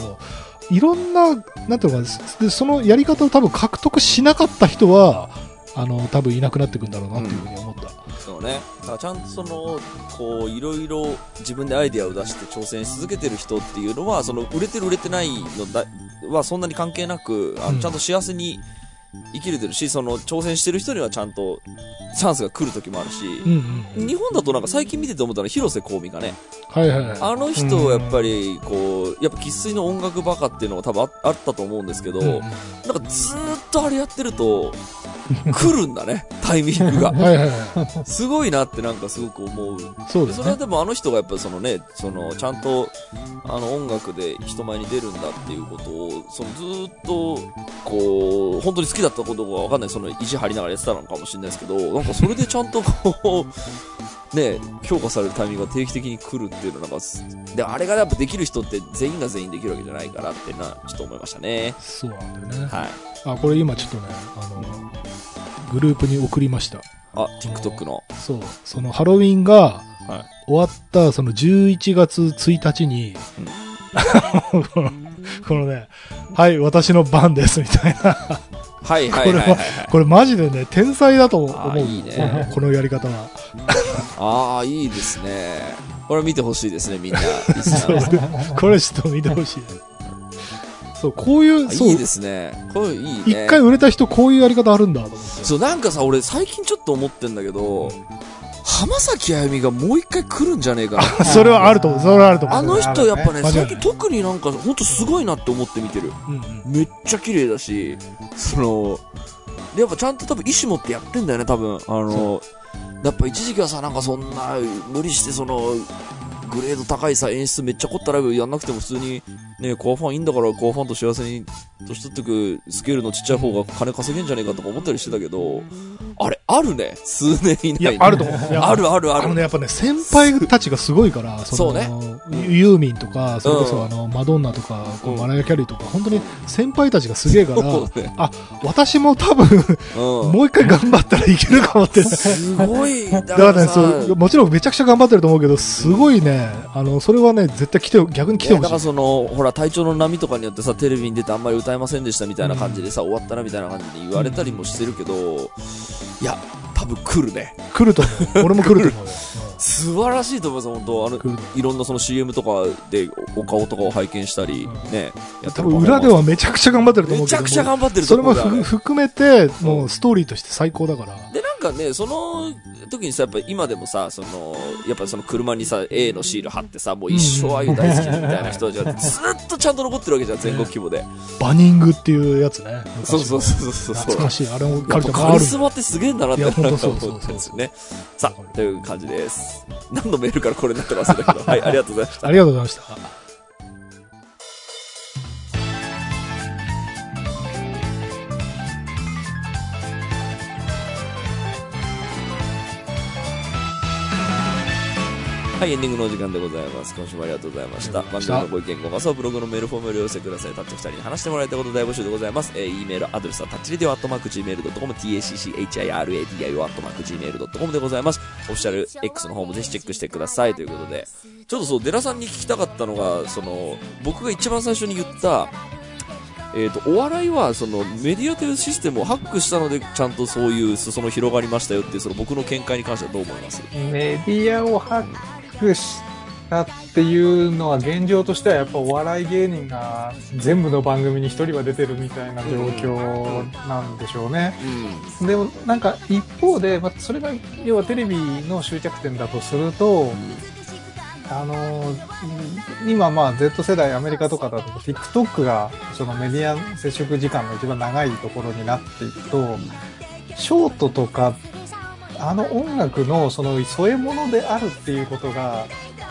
いろんな、なんていうのかな、で、そのやり方を多分獲得しなかった人は、あの、多分いなくなってくんだろうなっていうふうに思った。そうね。だからちゃんとその、こう、いろいろ自分でアイデアを出して挑戦し続けてる人っていうのは、その、売れてる売れてないのだはそんなに関係なく、あうんのちゃんと幸せに生きれてるし、その、挑戦してる人にはちゃんとチャンスが来る時もあるし、うんうん。日本だとなんか最近見てて思ったのは広瀬香美がね、はいはいはい。あの人はやっぱり、こう、やっぱ生粋の音楽バカっていうのが多分ああったと思うんですけど、うんうんなんかずーっとあれやってると、[LAUGHS] 来るんだね、タイミングが。[LAUGHS] はいはいはい。すごいなってなんかすごく思う。そうですね。でそれはでもあの人がやっぱりそのね、その、ちゃんと、あの音楽で人前に出るんだっていうことを、そのずーっと、こう、本当に好きだったことがわかんない、その意地張りながらやってたのかもしれないですけど、なんかそれでちゃんとこう、[LAUGHS] ね、評価されるタイミングが定期的に来るっていうのはなんかす、で、あれがやっぱできる人って全員が全員できるわけじゃないからっていうのはちょっと思いましたね。そうなんだよね。はい。あ、これ今ちょっとね、あの、グループに送りました。あ、TikTok の。そう。そのハロウィンがはい終わったその11月1日に、この [LAUGHS] このね、はい、私の番ですみたいな。はいはいはいはい、はい。これマジでね、天才だと思う。あいいねこのやり方は。ああ、いいですね。これ見てほしいですね、みんな。リスナーこれちょっと見てほしい。そう、こういう、そういい、ですね。これいいね。一回売れた人こういうやり方あるんだと思って。そう、なんかさ、俺最近ちょっと思ってんだけど、浜崎あゆみがもう一回来るんじゃねえかな。それはあると思う。それはあると思う。あの人やっぱね、最近特になんかほんとすごいなって思って見てる。うんうんめっちゃ綺麗だし、その、でやっぱちゃんと多分意思持ってやってんだよね、多分。あの、やっぱ一時期はさ、なんかそんな、無理してその、グレード高いさ、演出めっちゃ凝ったライブやんなくても普通に、ね、コアファンいいんだから、コアファンと幸せに年取ってくスケールのちっちゃい方が金稼げんじゃねえかとか思ったりしてたけど、あれ、あるね。数年以内に。いや、あると思う。あるあるある。あのね、やっぱね、先輩たちがすごいから、そうねのユーミンとか、それこそ、うんあの、マドンナとか、こううんマライア・キャリーとか、本当に先輩たちがすげえから、ね。あ、私も多分、うん。もう一回頑張ったらいけるかもって。すごい。だだからね、そう、もちろんめちゃくちゃ頑張ってると思うけど、すごいね、あの、それはね、絶対来て、逆に来てほしい。だからその、ほら、体調の波とかによってさ、テレビに出てあんまり歌えませんでしたみたいな感じでさ、終わったなみたいな感じで言われたりもしてるけど、いや、多分来るね。来ると思う。俺も来ると思うよ。[LAUGHS] 素晴らしいと思います、本当あのいろんなその CM とかでおお顔とかを拝見したり、うんね、やって多る分裏ではめちゃくちゃ頑張ってると思うけど。めちゃくちゃ頑張ってるそれも含めて、もうストーリーとして最高だから。で、なんかね、その時にさ、やっぱ今でもさ、その、やっぱその車にさ、A のシール貼ってさ、もう一生あゆ大好きみたいな人たちがずっとちゃんと残ってるわけじゃん、全国規模で。バニングっていうやつね。そうそうそうそうそう。懐かしい。あれもやカリスマってすげえんだなってなんかほんとそうそう思ったんですよね。さあ、という感じです。何のメールからこれになってますんだけど、はい、ありがとうございました。ありがとうございました。はい、エンディングのお時間でございます。今週もありがとうございました。番組のご意見、ご感想、ブログのメールフォームよりお寄せください。タッチ二人に話してもらいたいこと大募集でございます。えー、E メールアドレスはタッチレディオアットマーク Gmail.com、tacchiradio アットマーク Gmail.com でございます。オフィシャル X の方もぜひチェックしてくださいということで、ちょっとそう、デラさんに聞きたかったのが、その、僕が一番最初に言った、えっ、と、お笑いは、その、メディアというシステムをハックしたので、ちゃんとそういう裾野広がりましたよっていう、その僕の見解に関してはどう思います？メディアをハックしかっていうのは現状としてはやっぱお笑い芸人が全部の番組に一人は出てるみたいな状況なんでしょうね。うん。でもなんか一方で、まあ、それが要はテレビの終着点だとすると、あのー今まあ Z 世代アメリカとかだと TikTok がそのメディア接触時間の一番長いところになっていくと、ショートとか、あの音楽のその添え物であるっていうことが、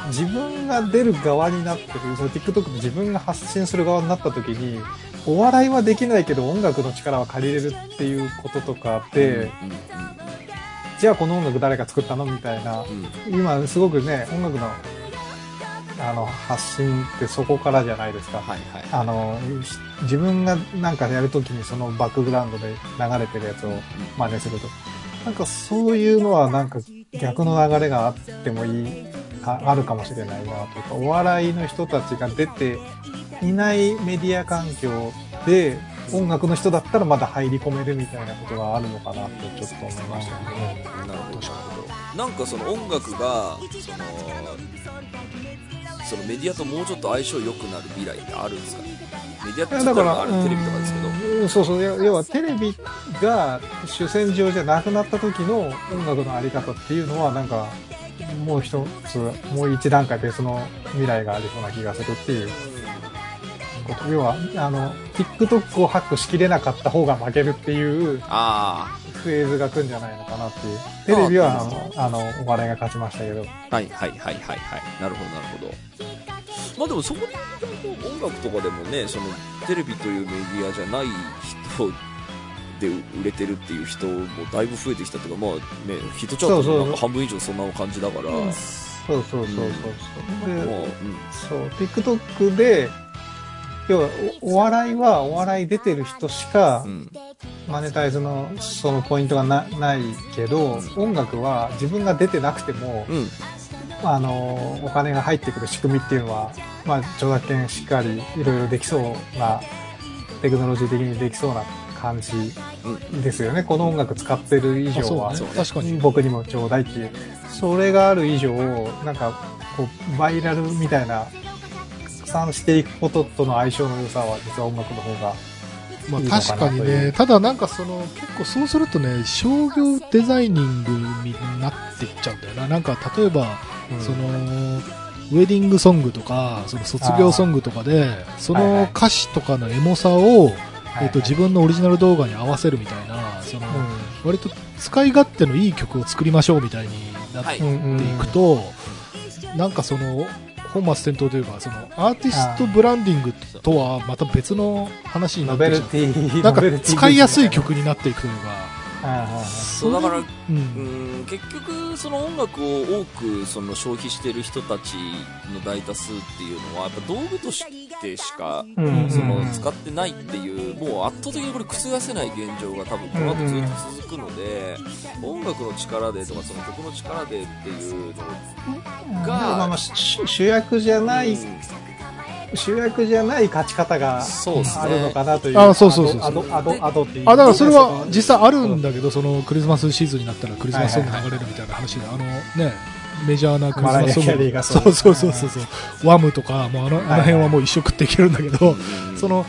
自分が出る側になってる、その TikTok で自分が発信する側になった時に、お笑いはできないけど音楽の力は借りれるっていうこととかで、じゃあこの音楽誰が作ったのみたいな。今すごくね、音楽のあの発信ってそこからじゃないですか。はいはい。あの、し自分がなんかやるときにそのバックグラウンドで流れてるやつを真似すると。なんかそういうのはなんか逆の流れがあってもいい、ああるかもしれないなというか、お笑いの人たちが出ていないメディア環境で音楽の人だったらまだ入り込めるみたいなことがあるのかなとちょっと思いましたけどね。なるほど。なんかその音楽が、その、そのメディアともうちょっと相性良くなる未来ってあるんですかね。メディアって言ったらあるテレビとかですけど。うんそうそう、要要はテレビが主戦場じゃなくなった時の音楽のあり方っていうのはなんか、もう一つ、もう一段階別の未来がありそうな気がするっていう。こと。要は、あの、TikTok をハックしきれなかった方が負けるっていう。あフェーズが来るんじゃないのかなっていう。テレビは、あの、あのお笑いが勝ちましたけど。あ、はいはいはいはいはい。なるほどなるほど。まあでもそこで音楽とかでもね、そのテレビというメディアじゃない人で売れてるっていう人もだいぶ増えてきたというか、まあね、ヒットチャートそうそうもなんか半分以上そんな感じだから、まあ、そうそうそうそうそう。でうん。そう、TikTok で、要はお、お笑いはお笑い出てる人しかう、ん。マネタイズのそのポイントがなないけど、音楽は自分が出てなくても、うん。あの、お金が入ってくる仕組みっていうのは、まあ、著作権しっかりいろいろできそうな、テクノロジー的にできそうな感じですよね。この音楽使ってる以あ上は、ね。確かに。僕にもちょうだいっていう。それがある以上、なんか、こう、バイラルみたいな、拡散していくこととの相性の良さは、実は音楽の方が、まあ確かにという。ね、ただなんかその、結構そうするとね、商業デザイニングになっていっちゃうんだよな。なんか例えば、うん。その、ウェディングソングとか、その卒業ソングとかで、そはいはい。の歌詞とかのエモさを、はいえっと、自分のオリジナル動画に合わせるみたいな、その、割と使い勝手のいい曲を作りましょうみたいになってはい。うんうん。いくと、なんかその、本末転倒というか、その、アーティストブランディングとはまた別の話になってなんか使いやすい曲になっていくというか、そうだから、う、うんん、結局、その音楽を多くその消費してる人たちの大多数っていうのは、やっぱ道具としてしか、うん。そのうん使ってないっていう、もう圧倒的にこれ覆せない現状が多分この後ずっと続くので、音楽の力でとかその曲の力でっていうのがまあまあ主主役じゃない、うん。主役じゃない勝ち方があるのかなという。あそうそうそうアド、アドっていう。あ、だからそれは実際あるんだけど、そのクリスマスシーズンになったらクリスマスソング流れるみたいな話で、あのね、メジャーなクリスマスソンマライアキャリーグ。がそうそうそうそうそう。ワムとか、もうあの、あの辺はもう一生食っていけるんだけど、うんその、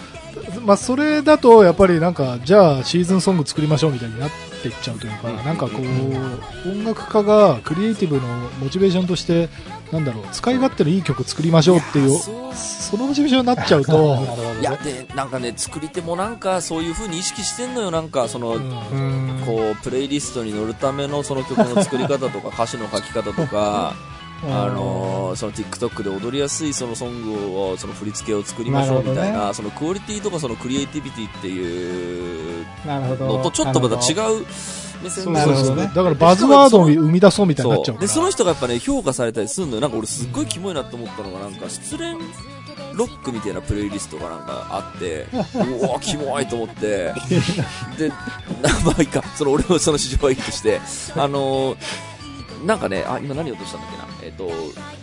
まあ、それだと、やっぱりなんか、じゃあ、シーズンソング作りましょうみたいになっていっちゃうというか、うんなんかこう、音楽家がクリエイティブのモチベーションとして、なんだろう、使い勝手のいい曲作りましょうっていう、そうそのモチベーションになっちゃうと、[LAUGHS] いや、で、なんかね、作り手もなんかそういう風に意識してんのよ、なんか、その、こう、プレイリストに乗るためのその曲の作り方とか、[LAUGHS] 歌詞の書き方とか、あのーその TikTok で踊りやすいそのソングを、その振り付けを作りましょうみたいな、ね。そのクオリティとかそのクリエイティビティっていうなるほど。のとちょっとまた違う。う目線そうなるほどねそうそう。だからバズワードを生み出そうみたいになっちゃうから。で、その人がやっぱね、評価されたりするのよ。なんか俺すっごいキモいなって思ったのが、なんか失恋ロックみたいなプレイリストがなんかあって、うわ、キモいと思って、で、[LAUGHS] まあいいか、その俺のその市場はいいとして、あのーなんかね、あ、今何を落としたんだっけな。えっ、と、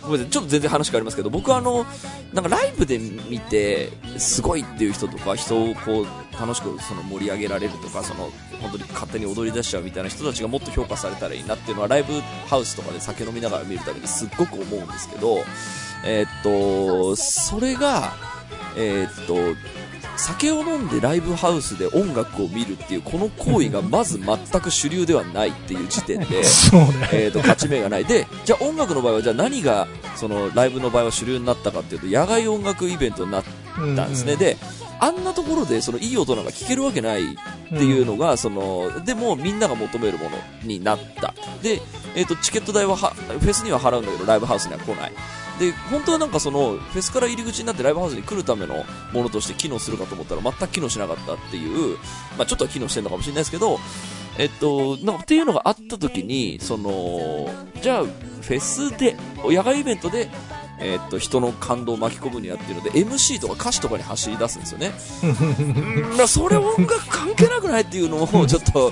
ごめんなさい、ちょっと全然話変わりますけど、僕はあの、なんかライブで見て、すごいっていう人とか、人をこう、楽しくその盛り上げられるとかその本当に勝手に踊り出しちゃうみたいな人たちがもっと評価されたらいいなっていうのはライブハウスとかで酒飲みながら見るたびにすっごく思うんですけど、えーと、それが、えーと、酒を飲んでライブハウスで音楽を見るっていうこの行為がまず全く主流ではないっていう時点で。[LAUGHS] えーと勝ち目がない。でじゃあ音楽の場合はじゃあ何がそのライブの場合は主流になったかっていうと野外音楽イベントになったんですね、であんなところでそのいい音なんか聴けるわけないっていうのが、そのでもみんなが求めるものになった。で、えー、とチケット代ははフェスには払うんだけどライブハウスには来ないで本当はなんかそのフェスから入り口になってライブハウスに来るためのものとして機能するかと思ったら全く機能しなかったっていう、まあ、ちょっとは機能してるのかもしれないですけどえっと、なんかっていうのがあった時に、その、じゃあ、フェスで、野外イベントで、えっと、人の感動を巻き込むにはっていうので、MC とか歌詞とかに走り出すんですよね。[LAUGHS] うんだそれ音楽関係なくないっていうのをちょっと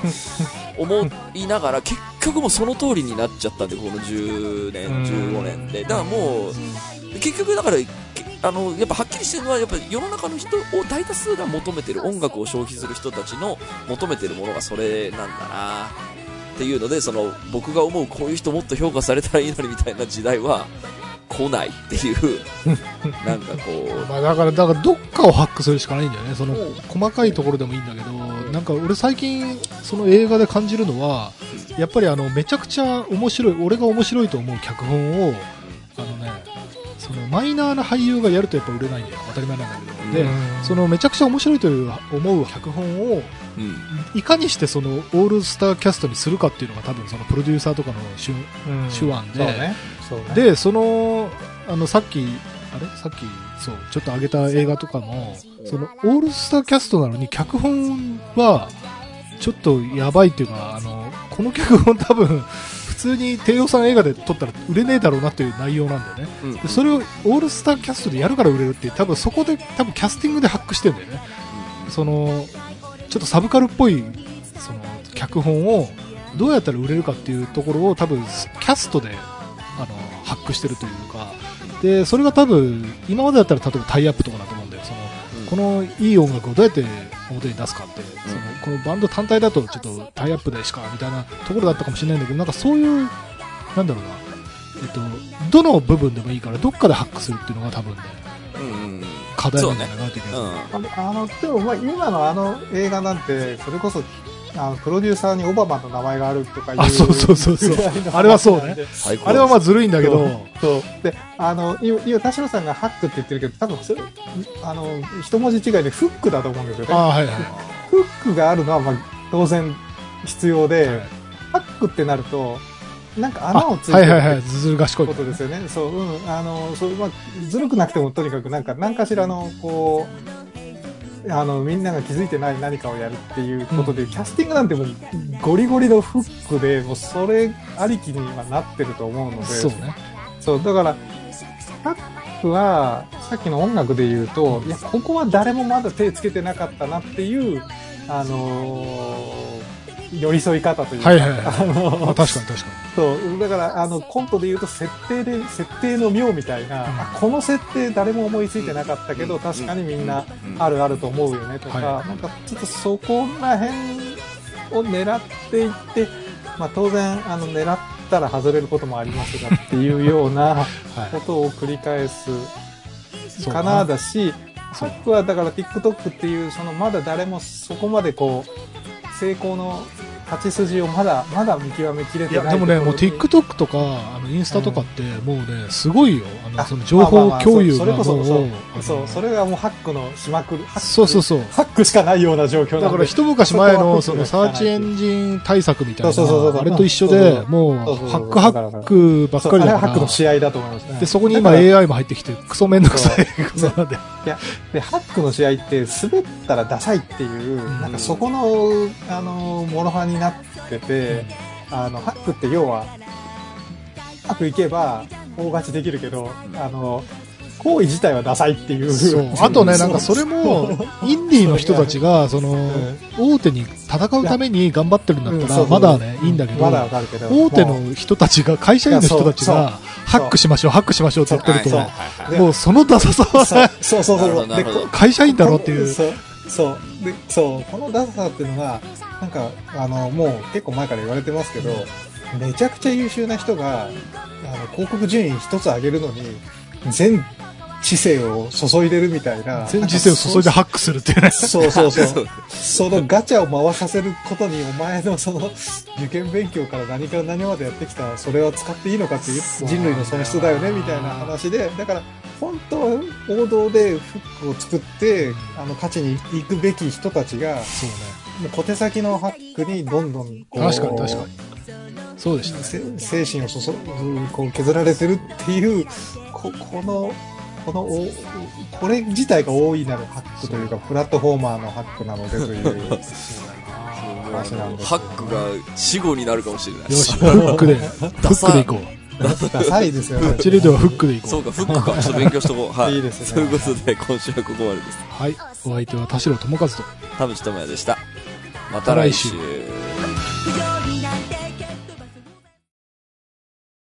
思いながら、結局もうその通りになっちゃったんで、この10年、15年で。だからもう、結局だから、けあの、やっぱはっきりしてるのは、やっぱ世の中の人を大多数が求めてる音楽を消費する人たちの求めてるものがそれなんだなっていうので、その、僕が思うこういう人もっと評価されたらいいのにみたいな時代は来ないっていう、[LAUGHS] なんかこう、まあだから、だからどっかをハックするしかないんだよね。その、細かいところでもいいんだけど、なんか俺最近、その映画で感じるのは、やっぱりあの、めちゃくちゃ面白い、俺が面白いと思う脚本を、あのね、そのマイナーな俳優がやるとやっぱ売れないんだよ。当たり前なんだけど。で、そのめちゃくちゃ面白いという思う脚本を、うん、いかにしてそのオールスターキャストにするかっていうのが多分そのプロデューサーとかの手腕でね。ね。で、その、あの、さっき、あれ？さっき、そう、ちょっと上げた映画とかも、その、オールスターキャストなのに、脚本は、ちょっとやばいっていうか、あの、この脚本多分、普通に低予算映画で撮ったら売れねえだろうなっていう内容なんだよね。うん。でそれをオールスターキャストでやるから売れるっていう、多分そこで、多分キャスティングでハックしてんだよね。その、ちょっとサブカルっぽい、その、脚本を、どうやったら売れるかっていうところを多分、キャストで、あの、ハックしてるというか、で、それが多分、今までだったら例えばタイアップとかだと思うんだよ。その、このいい音楽をどうやって表に出すかって、そのこのバンド単体だとちょっとタイアップでしかみたいなところだったかもしれないんだけど、なんかそういう、なんだろうな、えっと、どの部分でもいいからどっかでハックするっていうのが多分ね、うんうん課題なんじゃないかなという気がする。うん。あのでもまあ今のあの映画なんて、それこそ、あの、プロデューサーにオバマの名前があるとかいう。あそうそうそうそうあれはそうねあれはまあずるいんだけど、そう。で、あの、今、今田代さんがハックって言ってるけど、多分それ、あの、一文字違いでフックだと思うんですよね。はいはい。フックがあるのは、まあ、当然必要で、はいハックってなると、なんか穴をついてるはいはいはい、ずる賢い。ことですよね。そう、うん、あの、そう、まあ、ずるくなくてもとにかくなんか、何かしらの、こう、あの、みんなが気づいてない何かをやるっていうことで、キャスティングなんてもう、ゴリゴリのフックで、もうそれありきにはなってると思うので、そうね。そう、だから、ハックは、さっきの音楽で言うと、いや、ここは誰もまだ手つけてなかったなっていう、あのー寄り添い方というか、はいはいはい。あのまあ確かに確かそう、だから、あの、コントで言うと、設定で、設定の妙みたいな、あこの設定誰も思いついてなかったけど、確かにみんな、あるあると思うよね、とか、はなんか、ちょっとそこら辺を狙っていって、まあ、当然、あの、狙ったら外れることもありますが、っていうようなはい。ことを繰り返すか。な、だし、そう。ハックはだから TikTok っていう、そのまだ誰もそこまでこう、成功の勝ち筋をまだ、まだ見極めきれいや、てないでもね、もう TikTok とか、あの、インスタとかって、もうね、すごいよ。あの、あその情報共有まあがもう、そそれがもうハックのしまくる。ハックそうそうそう。ハックしかないような状況だから一昔前のそのサーチエンジン対策みたいな、あれと一緒で、もうハックハックばっそうあれはハックの試合だと思いますね。で、そこに今 AI も入ってきて、クソめんどくさいことなんで。で、ハックのし合いって滑ったらダサいっていう、んなんかそこの、あの、モロハになってて、あの、ハックって要は、うまくいけば大勝ちできるけど、あの、行為自体はダサいっていう。そう。[LAUGHS] あとね、なんかそれも、インディーの人たちが、その、大手に戦うために頑張ってるんだったら、まだね、いいんだけど。大手の人たちが、会社員の人たちが、ハックしましょう、ハックしましょうって言ってると、もうそのダサさは会社員だろっていう。そう。そう。で、そう、このダサさっていうのが、なんか、あの、もう結構前から言われてますけど、めちゃくちゃ優秀な人が、あの、広告順位一つ上げるのに、全知性を注いでるみたいな。全知性を注いでハックするっていうね。そうそうそう。[LAUGHS] そのガチャを回させることに、お前のその受験勉強から何から何までやってきた、それは使っていいのかっていう人類の損失だよね、みたいな話で、だから、本当は王道でフックを作って、あの、勝ちに行くべき人たちが、そうね。小手先のハックにどんどんこう、確かに確かに。そうでした。せ精神を注ぐ、こう削られてるっていう、ここの、このお、これ自体が大いなるハックというか、プラットフォーマーのハックなのでという [LAUGHS] 話なんですハックが死後になるかもしれない。よし、フックで、フックでいこう。ダサいですよね。チリではフックでいこう。そうか、フックか。ちょっと勉強しとこう。はい。いいですねそういうことで、今週はここまでです。はい。お相手は田代智和と。田淵智也でした。また来週。